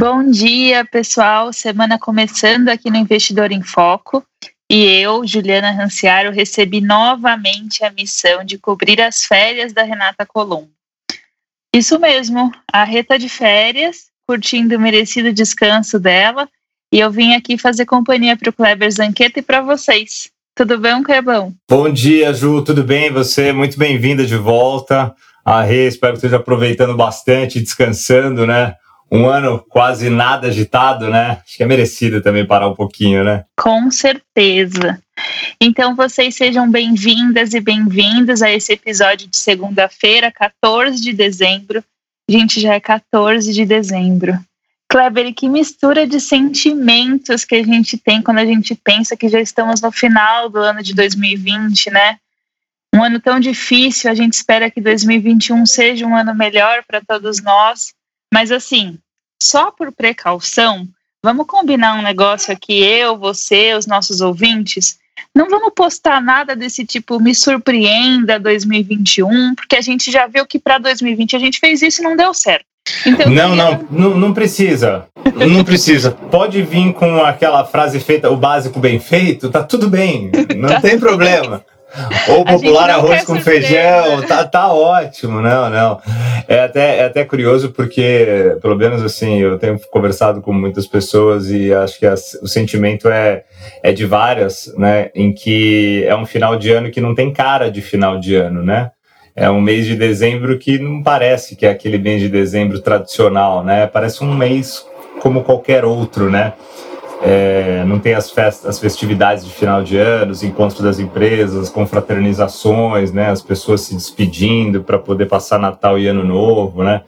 Bom dia, pessoal. Semana começando aqui no Investidor em Foco. E eu, Juliana Ranciaro, recebi novamente a missão de cobrir as férias da Renata Colombo. Isso mesmo, a Reta de férias, curtindo o merecido descanso dela, e eu vim aqui fazer companhia para o Kleber Zanqueta e para vocês. Tudo bem, Clebão? Bom dia, Ju, tudo bem? Você muito bem-vinda de volta. A Rê, espero que esteja aproveitando bastante, descansando, né? Um ano quase nada agitado, né? Acho que é merecido também parar um pouquinho, né? Com certeza. Então, vocês sejam bem-vindas e bem-vindos a esse episódio de segunda-feira, 14 de dezembro. Gente, já é 14 de dezembro. Kleber, que mistura de sentimentos que a gente tem quando a gente pensa que já estamos no final do ano de 2020, né? Um ano tão difícil, a gente espera que 2021 seja um ano melhor para todos nós. Mas assim, só por precaução, vamos combinar um negócio aqui, eu, você, os nossos ouvintes. Não vamos postar nada desse tipo, me surpreenda 2021, porque a gente já viu que para 2020 a gente fez isso e não deu certo. Então, não, não, não, não precisa. Não precisa. Pode vir com aquela frase feita, o básico bem feito, tá tudo bem, não tá tem problema. Ou popular arroz com feijão, tá, tá ótimo, não, não. É até, é até curioso porque, pelo menos assim, eu tenho conversado com muitas pessoas e acho que as, o sentimento é, é de várias, né, em que é um final de ano que não tem cara de final de ano, né? É um mês de dezembro que não parece que é aquele mês de dezembro tradicional, né? Parece um mês como qualquer outro, né? É, não tem as festas, as festividades de final de ano, os encontros das empresas, confraternizações, né, as pessoas se despedindo para poder passar Natal e Ano Novo, né?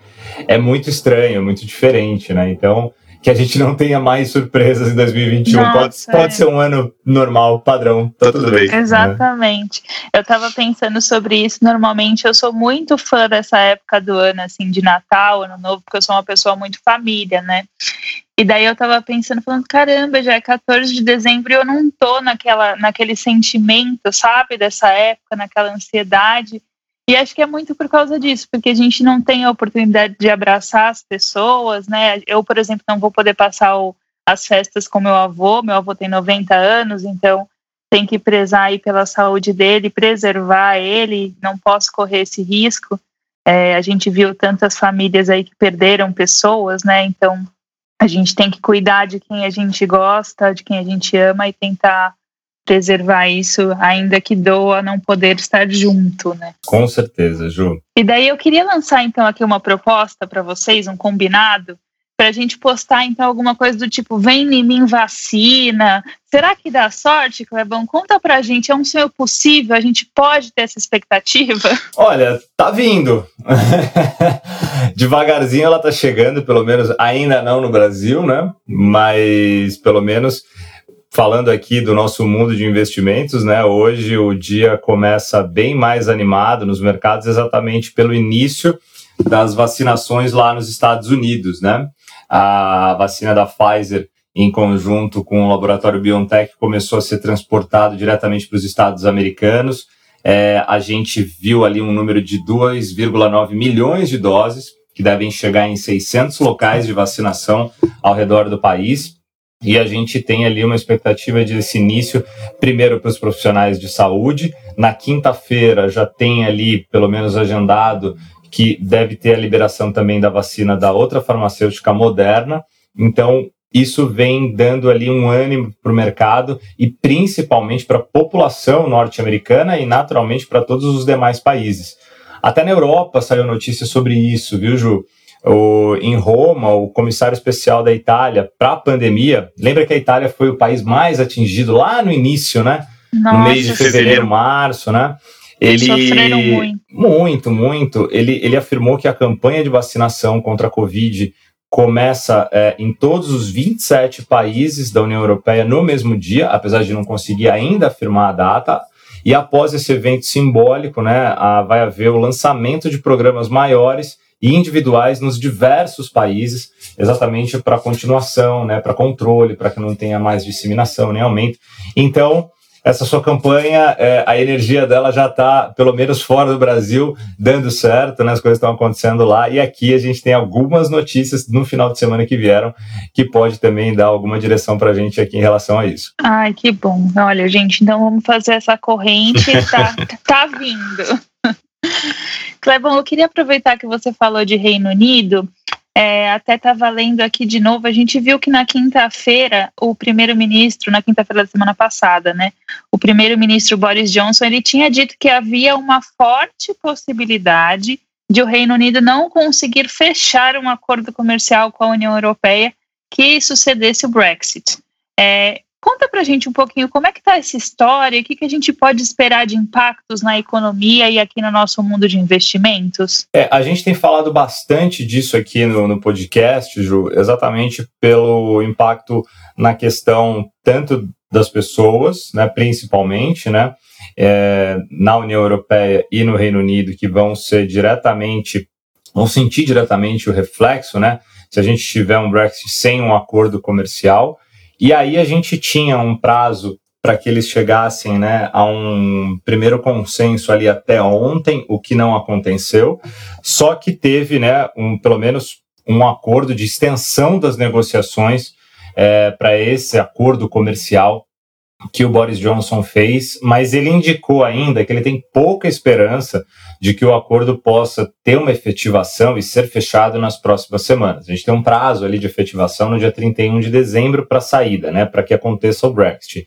É muito estranho, muito diferente, né? Então, que a gente não tenha mais surpresas em 2021. Nossa, pode, é. pode ser um ano normal, padrão, tá tudo bem. Né? Exatamente. Eu estava pensando sobre isso. Normalmente eu sou muito fã dessa época do ano, assim, de Natal, Ano Novo, porque eu sou uma pessoa muito família, né? E daí eu tava pensando, falando, caramba, já é 14 de dezembro e eu não tô naquela, naquele sentimento, sabe, dessa época, naquela ansiedade. E acho que é muito por causa disso, porque a gente não tem a oportunidade de abraçar as pessoas, né? Eu, por exemplo, não vou poder passar o, as festas com meu avô, meu avô tem 90 anos, então tem que prezar aí pela saúde dele, preservar ele, não posso correr esse risco. É, a gente viu tantas famílias aí que perderam pessoas, né? Então a gente tem que cuidar de quem a gente gosta, de quem a gente ama e tentar preservar isso, ainda que doa não poder estar junto, né? Com certeza, Ju. E daí eu queria lançar então aqui uma proposta para vocês, um combinado, para a gente postar então alguma coisa do tipo vem em mim vacina. Será que dá sorte, Clebão? Conta pra gente, é um sonho possível? A gente pode ter essa expectativa? Olha, tá vindo. Devagarzinho ela tá chegando, pelo menos ainda não no Brasil, né? Mas pelo menos falando aqui do nosso mundo de investimentos, né? Hoje o dia começa bem mais animado nos mercados exatamente pelo início das vacinações lá nos Estados Unidos, né? a vacina da Pfizer, em conjunto com o laboratório BioNTech, começou a ser transportado diretamente para os Estados americanos. É, a gente viu ali um número de 2,9 milhões de doses, que devem chegar em 600 locais de vacinação ao redor do país. E a gente tem ali uma expectativa de esse início, primeiro para os profissionais de saúde. Na quinta-feira já tem ali, pelo menos agendado, que deve ter a liberação também da vacina da outra farmacêutica moderna. Então, isso vem dando ali um ânimo para o mercado e principalmente para a população norte-americana e naturalmente para todos os demais países. Até na Europa saiu notícia sobre isso, viu, Ju? O, em Roma, o comissário especial da Itália para a pandemia, lembra que a Itália foi o país mais atingido lá no início, né? Nossa, no mês de fevereiro, março, né? Ele sofreram muito. Muito, muito. Ele, ele afirmou que a campanha de vacinação contra a Covid começa é, em todos os 27 países da União Europeia no mesmo dia, apesar de não conseguir ainda afirmar a data. E após esse evento simbólico, né, a, vai haver o lançamento de programas maiores e individuais nos diversos países, exatamente para continuação, né, para controle, para que não tenha mais disseminação nem aumento. Então, essa sua campanha, é, a energia dela já está, pelo menos fora do Brasil, dando certo, né? As coisas estão acontecendo lá. E aqui a gente tem algumas notícias no final de semana que vieram que pode também dar alguma direção para a gente aqui em relação a isso. Ai, que bom. Olha, gente, então vamos fazer essa corrente. Tá, tá vindo. Clebão, eu queria aproveitar que você falou de Reino Unido é, até estava lendo aqui de novo, a gente viu que na quinta-feira, o primeiro-ministro, na quinta-feira da semana passada, né, o primeiro-ministro Boris Johnson, ele tinha dito que havia uma forte possibilidade de o Reino Unido não conseguir fechar um acordo comercial com a União Europeia que sucedesse o Brexit. É, Conta pra gente um pouquinho como é que tá essa história, o que, que a gente pode esperar de impactos na economia e aqui no nosso mundo de investimentos? É, a gente tem falado bastante disso aqui no, no podcast, Ju, exatamente pelo impacto na questão tanto das pessoas, né, principalmente, né, é, na União Europeia e no Reino Unido, que vão ser diretamente, vão sentir diretamente o reflexo, né, se a gente tiver um Brexit sem um acordo comercial, e aí a gente tinha um prazo para que eles chegassem né, a um primeiro consenso ali até ontem, o que não aconteceu, só que teve né, um, pelo menos um acordo de extensão das negociações é, para esse acordo comercial que o Boris Johnson fez, mas ele indicou ainda que ele tem pouca esperança de que o acordo possa ter uma efetivação e ser fechado nas próximas semanas. A gente tem um prazo ali de efetivação no dia 31 de dezembro para saída, né, para que aconteça o Brexit.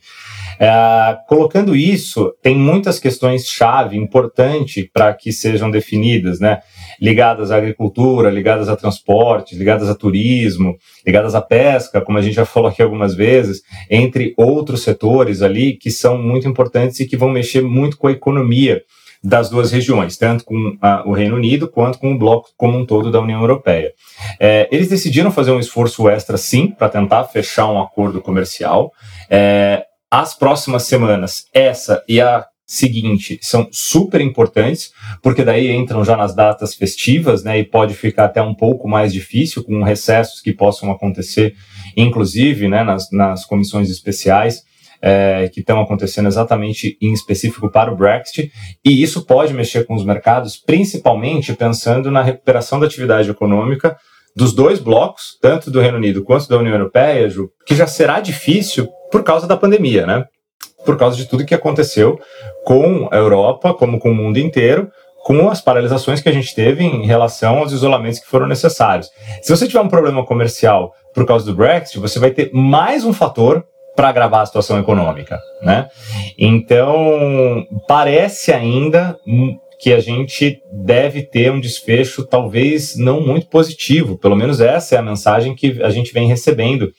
É, colocando isso, tem muitas questões-chave importantes para que sejam definidas, né? Ligadas à agricultura, ligadas a transporte, ligadas a turismo, ligadas à pesca, como a gente já falou aqui algumas vezes, entre outros setores ali que são muito importantes e que vão mexer muito com a economia das duas regiões, tanto com a, o Reino Unido quanto com o bloco como um todo da União Europeia. É, eles decidiram fazer um esforço extra, sim, para tentar fechar um acordo comercial. É, as próximas semanas, essa e a seguinte, são super importantes, porque daí entram já nas datas festivas, né, e pode ficar até um pouco mais difícil com recessos que possam acontecer, inclusive, né, nas, nas comissões especiais. É, que estão acontecendo exatamente em específico para o Brexit, e isso pode mexer com os mercados, principalmente pensando na recuperação da atividade econômica dos dois blocos, tanto do Reino Unido quanto da União Europeia, Ju, que já será difícil por causa da pandemia, né? Por causa de tudo que aconteceu com a Europa, como com o mundo inteiro, com as paralisações que a gente teve em relação aos isolamentos que foram necessários. Se você tiver um problema comercial por causa do Brexit, você vai ter mais um fator para agravar a situação econômica, né? Então, parece ainda que a gente deve ter um desfecho talvez não muito positivo, pelo menos essa é a mensagem que a gente vem recebendo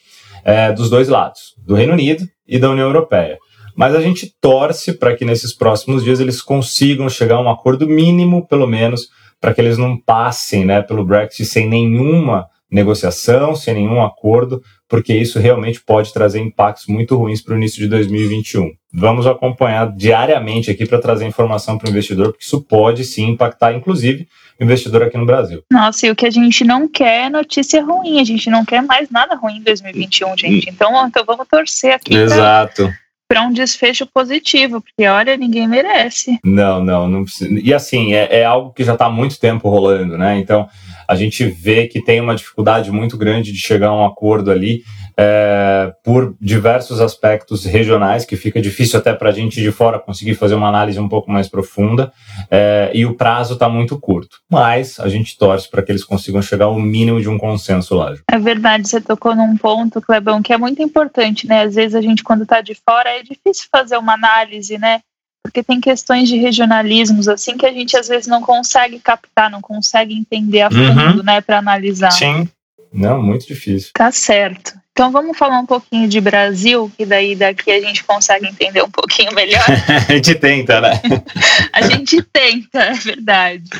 é, dos dois lados, do Reino Unido e da União Europeia. Mas a gente torce para que nesses próximos dias eles consigam chegar a um acordo mínimo, pelo menos, para que eles não passem né, pelo Brexit sem nenhuma negociação, sem nenhum acordo, porque isso realmente pode trazer impactos muito ruins para o início de 2021. Vamos acompanhar diariamente aqui para trazer informação para o investidor, porque isso pode sim impactar, inclusive, o investidor aqui no Brasil. Nossa, e o que a gente não quer é notícia ruim, a gente não quer mais nada ruim em 2021, gente. Então, então vamos torcer aqui. Exato. para um desfecho positivo, porque olha, ninguém merece. Não, não, não precisa. E assim, é, é algo que já está há muito tempo rolando, né? Então, a gente vê que tem uma dificuldade muito grande de chegar a um acordo ali é, por diversos aspectos regionais, que fica difícil até para a gente de fora conseguir fazer uma análise um pouco mais profunda, é, e o prazo está muito curto. Mas a gente torce para que eles consigam chegar ao mínimo de um consenso lá. É verdade, você tocou num ponto, Clebão, que é muito importante, né? Às vezes a gente, quando está de fora, é difícil fazer uma análise, né? Porque tem questões de regionalismos assim que a gente às vezes não consegue captar, não consegue entender a fundo, uhum. né, para analisar. Sim. Não, muito difícil. Tá certo. Então vamos falar um pouquinho de Brasil, que daí daqui a gente consegue entender um pouquinho melhor. a gente tenta, né? a gente tenta, é verdade.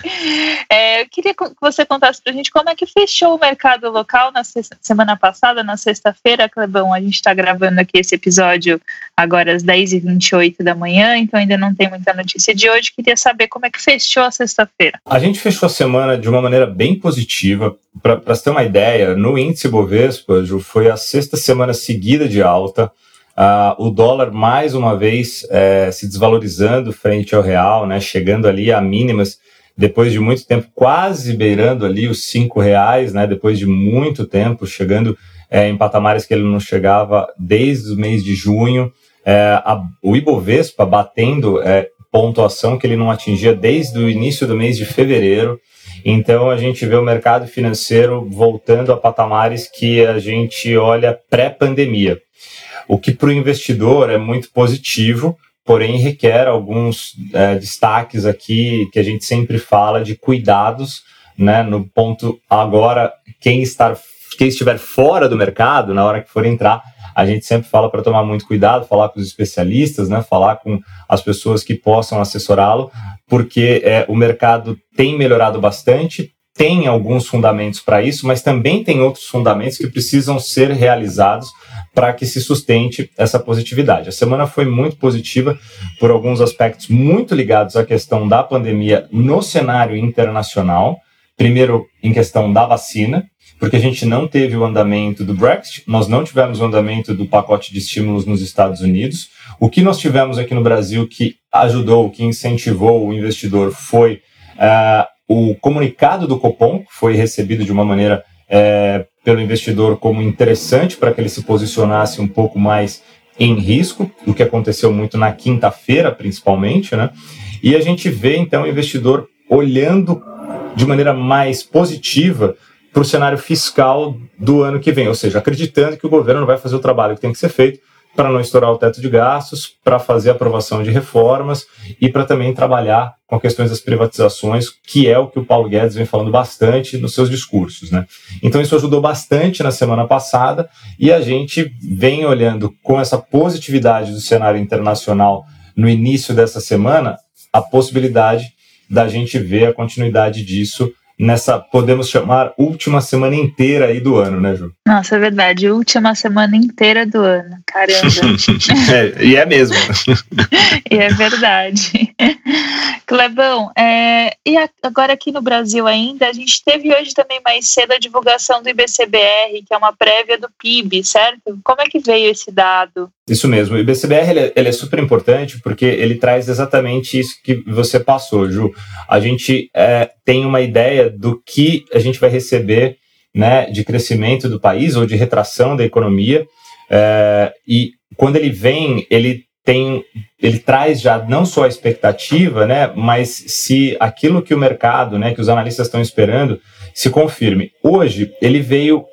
É, eu queria que você contasse para a gente como é que fechou o mercado local na semana passada, na sexta-feira, Clebão. A gente está gravando aqui esse episódio agora às 10h28 da manhã, então ainda não tem muita notícia de hoje. Queria saber como é que fechou a sexta-feira. A gente fechou a semana de uma maneira bem positiva. Para você ter uma ideia, no índice Bovespa, Ju, foi a sexta semana seguida de alta. Uh, o dólar, mais uma vez, é, se desvalorizando frente ao real, né, chegando ali a mínimas, depois de muito tempo, quase beirando ali os cinco reais, né, depois de muito tempo, chegando é, em patamares que ele não chegava desde o mês de junho. É, a, o Ibovespa batendo é, pontuação que ele não atingia desde o início do mês de fevereiro. Então a gente vê o mercado financeiro voltando a patamares que a gente olha pré-pandemia. O que para o investidor é muito positivo, porém requer alguns é, destaques aqui que a gente sempre fala de cuidados, né? No ponto agora, quem estar quem estiver fora do mercado, na hora que for entrar, a gente sempre fala para tomar muito cuidado, falar com os especialistas, né, falar com as pessoas que possam assessorá-lo, porque é, o mercado tem melhorado bastante, tem alguns fundamentos para isso, mas também tem outros fundamentos que precisam ser realizados para que se sustente essa positividade. A semana foi muito positiva por alguns aspectos muito ligados à questão da pandemia no cenário internacional. Primeiro, em questão da vacina, porque a gente não teve o andamento do Brexit, nós não tivemos o andamento do pacote de estímulos nos Estados Unidos. O que nós tivemos aqui no Brasil que ajudou, que incentivou o investidor foi uh, o comunicado do Copom, que foi recebido de uma maneira uh, pelo investidor como interessante para que ele se posicionasse um pouco mais em risco, o que aconteceu muito na quinta-feira, principalmente, né? E a gente vê então o investidor olhando de maneira mais positiva para o cenário fiscal do ano que vem, ou seja, acreditando que o governo vai fazer o trabalho que tem que ser feito para não estourar o teto de gastos, para fazer aprovação de reformas e para também trabalhar com questões das privatizações, que é o que o Paulo Guedes vem falando bastante nos seus discursos. Né? Então, isso ajudou bastante na semana passada e a gente vem olhando com essa positividade do cenário internacional no início dessa semana a possibilidade da gente ver a continuidade disso nessa, podemos chamar, última semana inteira aí do ano, né, Ju? Nossa, é verdade, última semana inteira do ano, caramba. é, e é mesmo. e é verdade. Clebão, é, e agora aqui no Brasil ainda, a gente teve hoje também mais cedo a divulgação do IBCBR, que é uma prévia do PIB, certo? Como é que veio esse dado? Isso mesmo. O IBCBR ele é, ele é, super importante porque ele traz exatamente isso que você passou, Ju. A gente é, tem uma ideia do que a gente vai receber né, de crescimento do país ou de retração da economia. É, e quando ele vem, ele tem, ele traz já não só a expectativa, né, mas se aquilo que o mercado, né, que os analistas estão esperando, se confirme. Hoje ele veio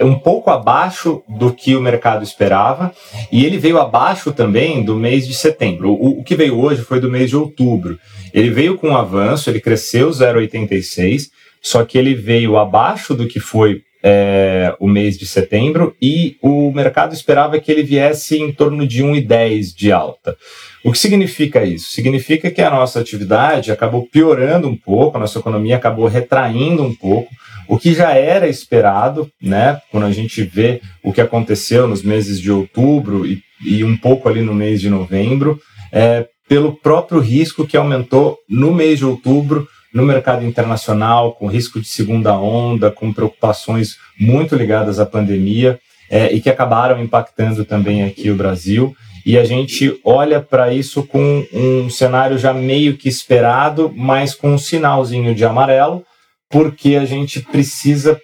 um pouco abaixo do que o mercado esperava e ele veio abaixo também do mês de setembro. O, o que veio hoje foi do mês de outubro. Ele veio com um avanço, ele cresceu 0,86, só que ele veio abaixo do que foi é, o mês de setembro e o mercado esperava que ele viesse em torno de 1,10 de alta. O que significa isso? Significa que a nossa atividade acabou piorando um pouco, a nossa economia acabou retraindo um pouco, o que já era esperado, né? Quando a gente vê o que aconteceu nos meses de outubro e, e um pouco ali no mês de novembro, é, pelo próprio risco que aumentou no mês de outubro no mercado internacional, com risco de segunda onda, com preocupações muito ligadas à pandemia é, e que acabaram impactando também aqui o Brasil. E a gente olha para isso com um cenário já meio que esperado, mas com um sinalzinho de amarelo, porque a gente precisa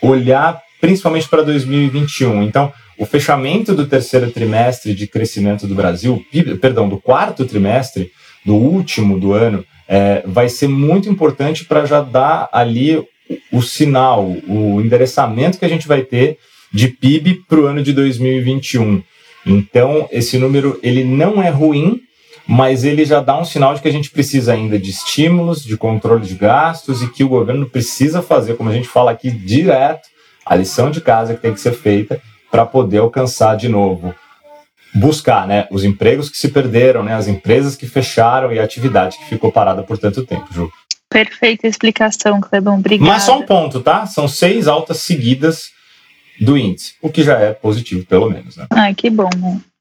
olhar principalmente para 2021. Então, o fechamento do terceiro trimestre de crescimento do Brasil, perdão, do quarto trimestre, do último do ano, é, vai ser muito importante para já dar ali o, sinal, o endereçamento que a gente vai ter de PIB para o ano de 2021. Então, esse número ele não é ruim, mas ele já dá um sinal de que a gente precisa ainda de estímulos, de controle de gastos e que o governo precisa fazer, como a gente fala aqui direto, a lição de casa que tem que ser feita para poder alcançar de novo buscar né, os empregos que se perderam, né, as empresas que fecharam e a atividade que ficou parada por tanto tempo, Ju. Perfeita explicação, Clebão. Obrigada. Mas só um ponto, tá? São seis altas seguidas do índice, o que já é positivo, pelo menos. Né? Ai, que bom.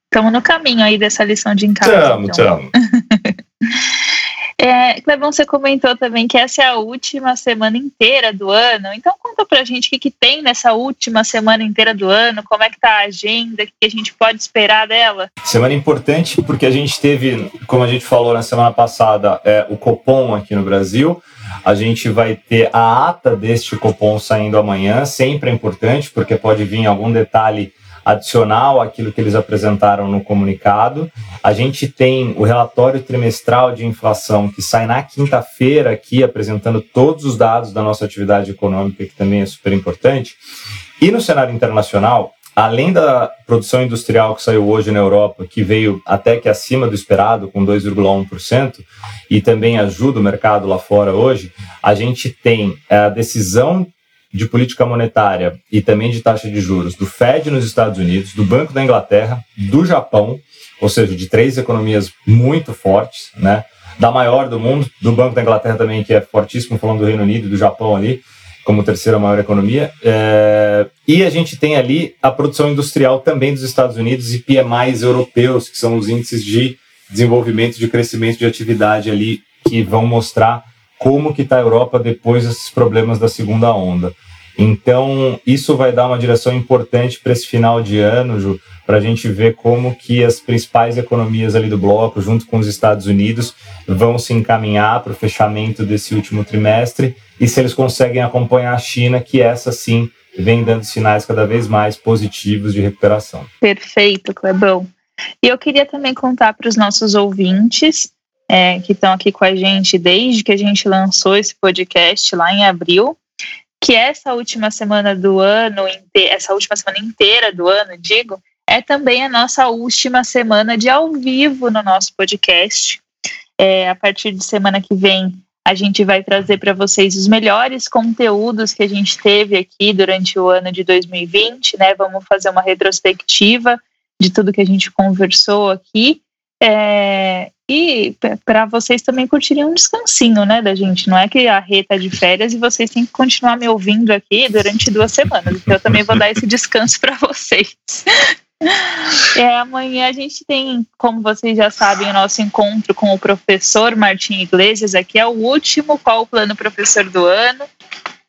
Estamos no caminho aí dessa lição de casa. Estamos, estamos. Então. É, Clebão, você comentou também que essa é a última semana inteira do ano. Então conta pra gente o que, que tem nessa última semana inteira do ano, como é que tá a agenda, o que, que a gente pode esperar dela. Semana importante porque a gente teve, como a gente falou na semana passada, é, o Copom aqui no Brasil. A gente vai ter a ata deste Copom saindo amanhã, sempre é importante, porque pode vir algum detalhe adicional àquilo que eles apresentaram no comunicado. A gente tem o relatório trimestral de inflação que sai na quinta-feira aqui, apresentando todos os dados da nossa atividade econômica, que também é super importante. E no cenário internacional, além da produção industrial que saiu hoje na Europa, que veio até que acima do esperado, com 2,1%, e também ajuda o mercado lá fora hoje, a gente tem a decisão de política monetária e também de taxa de juros do Fed nos Estados Unidos, do Banco da Inglaterra, do Japão, ou seja, de três economias muito fortes, né? Da maior do mundo, do Banco da Inglaterra também, que é fortíssimo, falando do Reino Unido e do Japão ali, como terceira maior economia. É... E a gente tem ali a produção industrial também dos Estados Unidos e PMIs europeus, que são os índices de desenvolvimento, de crescimento de atividade ali, que vão mostrar como que está a Europa depois desses problemas da segunda onda. Então, isso vai dar uma direção importante para esse final de ano, Ju, para a gente ver como que as principais economias ali do bloco, junto com os Estados Unidos, vão se encaminhar para o fechamento desse último trimestre e se eles conseguem acompanhar a China, que essa sim vem dando sinais cada vez mais positivos de recuperação. Perfeito, Clebão. E eu queria também contar para os nossos ouvintes é, que estão aqui com a gente desde que a gente lançou esse podcast lá em abril, que essa última semana do ano, essa última semana inteira do ano, digo, é também a nossa última semana de ao vivo no nosso podcast. É, a partir de semana que vem, a gente vai trazer para vocês os melhores conteúdos que a gente teve aqui durante o ano de 2020, né? Vamos fazer uma retrospectiva de tudo que a gente conversou aqui. É, e para vocês também curtirem um descansinho, né, da gente. Não é que a Rê tá de férias e vocês têm que continuar me ouvindo aqui durante duas semanas. Então eu também vou dar esse descanso para vocês. É, amanhã a gente tem, como vocês já sabem, o nosso encontro com o professor Martim Iglesias. Aqui é o último Qual o Plano Professor do ano.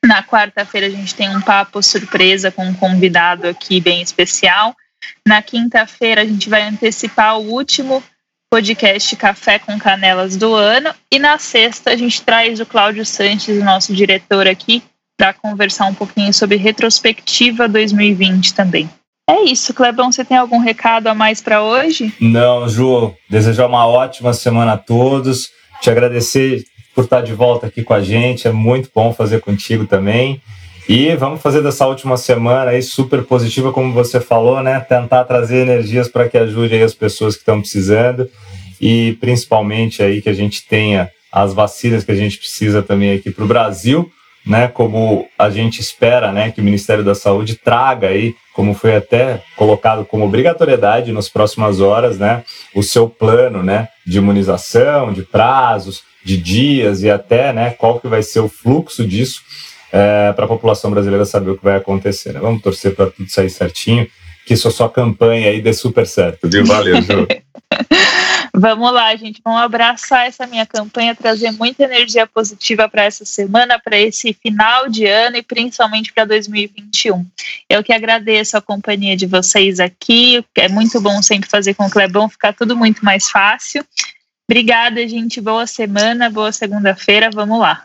Na quarta-feira a gente tem um papo surpresa com um convidado aqui bem especial. Na quinta-feira a gente vai antecipar o último podcast Café com Canelas do ano. E na sexta a gente traz o Cláudio Sanches, nosso diretor aqui, para conversar um pouquinho sobre retrospectiva 2020 também. É isso, Clebão, você tem algum recado a mais para hoje? Não, Ju, desejar uma ótima semana a todos, te agradecer por estar de volta aqui com a gente, é muito bom fazer contigo também. E vamos fazer dessa última semana aí super positiva, como você falou, né? Tentar trazer energias para que ajude as pessoas que estão precisando e principalmente aí que a gente tenha as vacinas que a gente precisa também aqui para o Brasil, né? Como a gente espera, né? Que o Ministério da Saúde traga aí, como foi até colocado como obrigatoriedade nas próximas horas, né? O seu plano, né? De imunização, de prazos, de dias e até, né? Qual que vai ser o fluxo disso é, para a população brasileira saber o que vai acontecer. Né? Vamos torcer para tudo sair certinho, que isso é sua campanha aí dê super certo, viu? Valeu, Ju. Vamos lá, gente. Vamos abraçar essa minha campanha, trazer muita energia positiva para essa semana, para esse final de ano e principalmente para 2021. Eu que agradeço a companhia de vocês aqui. É muito bom sempre fazer com o Clebão, ficar tudo muito mais fácil. Obrigada, gente. Boa semana, boa segunda-feira. Vamos lá.